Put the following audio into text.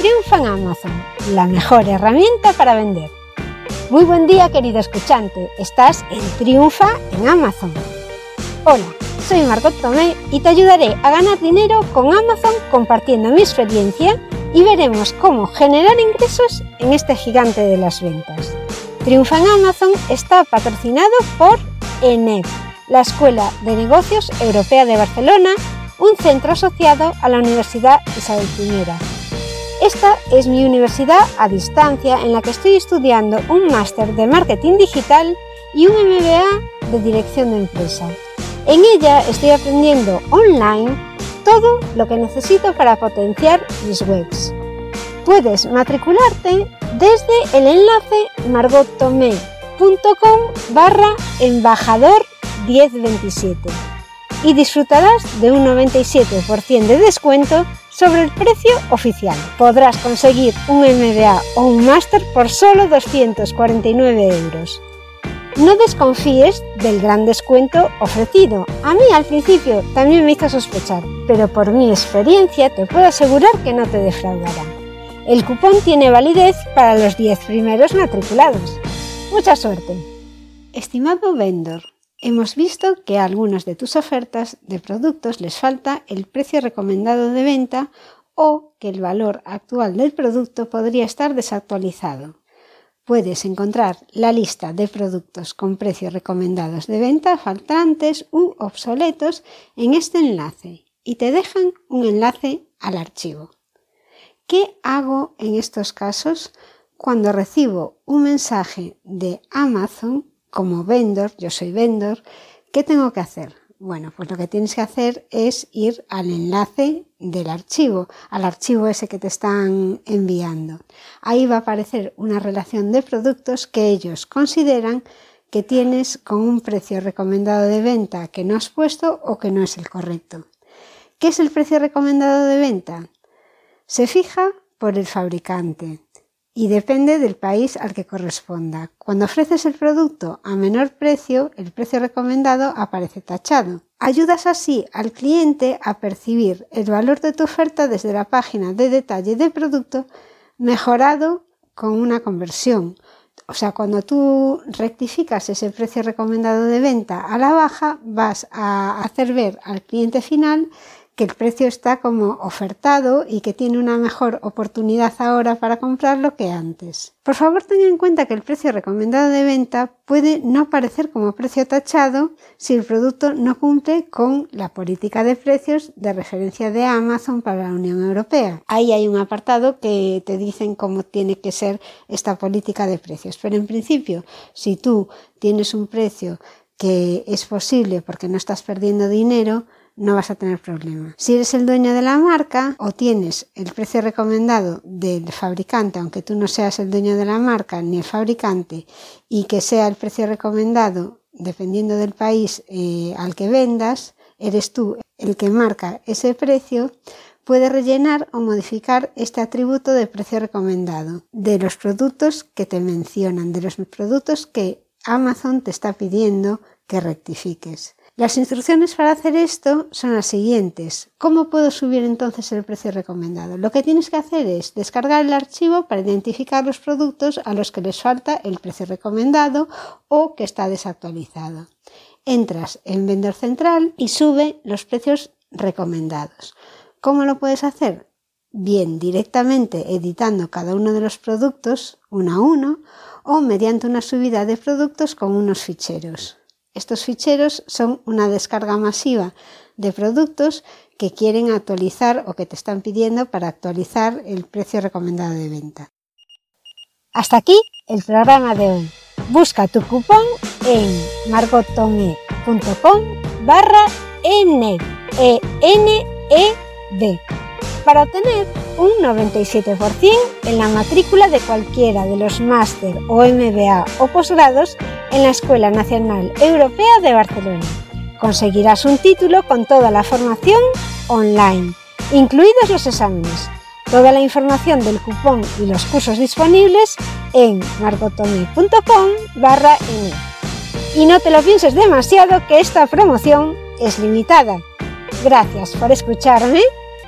Triunfa en Amazon, la mejor herramienta para vender. Muy buen día querido escuchante, estás en Triunfa en Amazon. Hola, soy Margot Tomé y te ayudaré a ganar dinero con Amazon compartiendo mi experiencia y veremos cómo generar ingresos en este gigante de las ventas. Triunfa en Amazon está patrocinado por ENEP, la Escuela de Negocios Europea de Barcelona, un centro asociado a la Universidad Isabel I esta es mi universidad a distancia en la que estoy estudiando un máster de marketing digital y un MBA de dirección de empresa. En ella estoy aprendiendo online todo lo que necesito para potenciar mis webs. Puedes matricularte desde el enlace margottomé.com barra embajador 1027 y disfrutarás de un 97% de descuento sobre el precio oficial. Podrás conseguir un MBA o un máster por solo 249 euros. No desconfíes del gran descuento ofrecido. A mí al principio también me hizo sospechar, pero por mi experiencia te puedo asegurar que no te defraudará. El cupón tiene validez para los 10 primeros matriculados. Mucha suerte. Estimado vendor, Hemos visto que a algunas de tus ofertas de productos les falta el precio recomendado de venta o que el valor actual del producto podría estar desactualizado. Puedes encontrar la lista de productos con precios recomendados de venta faltantes u obsoletos en este enlace y te dejan un enlace al archivo. ¿Qué hago en estos casos cuando recibo un mensaje de Amazon como vendor, yo soy vendor, ¿qué tengo que hacer? Bueno, pues lo que tienes que hacer es ir al enlace del archivo, al archivo ese que te están enviando. Ahí va a aparecer una relación de productos que ellos consideran que tienes con un precio recomendado de venta que no has puesto o que no es el correcto. ¿Qué es el precio recomendado de venta? Se fija por el fabricante y depende del país al que corresponda. Cuando ofreces el producto a menor precio, el precio recomendado aparece tachado. Ayudas así al cliente a percibir el valor de tu oferta desde la página de detalle del producto mejorado con una conversión. O sea, cuando tú rectificas ese precio recomendado de venta a la baja, vas a hacer ver al cliente final que el precio está como ofertado y que tiene una mejor oportunidad ahora para comprarlo que antes. Por favor tenga en cuenta que el precio recomendado de venta puede no aparecer como precio tachado si el producto no cumple con la política de precios de referencia de Amazon para la Unión Europea. Ahí hay un apartado que te dicen cómo tiene que ser esta política de precios. Pero en principio, si tú tienes un precio que es posible porque no estás perdiendo dinero, no vas a tener problema. Si eres el dueño de la marca o tienes el precio recomendado del fabricante, aunque tú no seas el dueño de la marca ni el fabricante, y que sea el precio recomendado dependiendo del país eh, al que vendas, eres tú el que marca ese precio, puedes rellenar o modificar este atributo de precio recomendado de los productos que te mencionan, de los productos que Amazon te está pidiendo que rectifiques. Las instrucciones para hacer esto son las siguientes. ¿Cómo puedo subir entonces el precio recomendado? Lo que tienes que hacer es descargar el archivo para identificar los productos a los que les falta el precio recomendado o que está desactualizado. Entras en Vendor Central y sube los precios recomendados. ¿Cómo lo puedes hacer? Bien, directamente editando cada uno de los productos uno a uno o mediante una subida de productos con unos ficheros. Estos ficheros son una descarga masiva de productos que quieren actualizar o que te están pidiendo para actualizar el precio recomendado de venta. Hasta aquí el programa de hoy. Busca tu cupón en margotome.com barra -E -E para obtener un 97% en la matrícula de cualquiera de los máster o MBA o posgrados en la Escuela Nacional Europea de Barcelona. Conseguirás un título con toda la formación online, incluidos los exámenes. Toda la información del cupón y los cursos disponibles en margotome.com barra Y no te lo pienses demasiado que esta promoción es limitada. Gracias por escucharme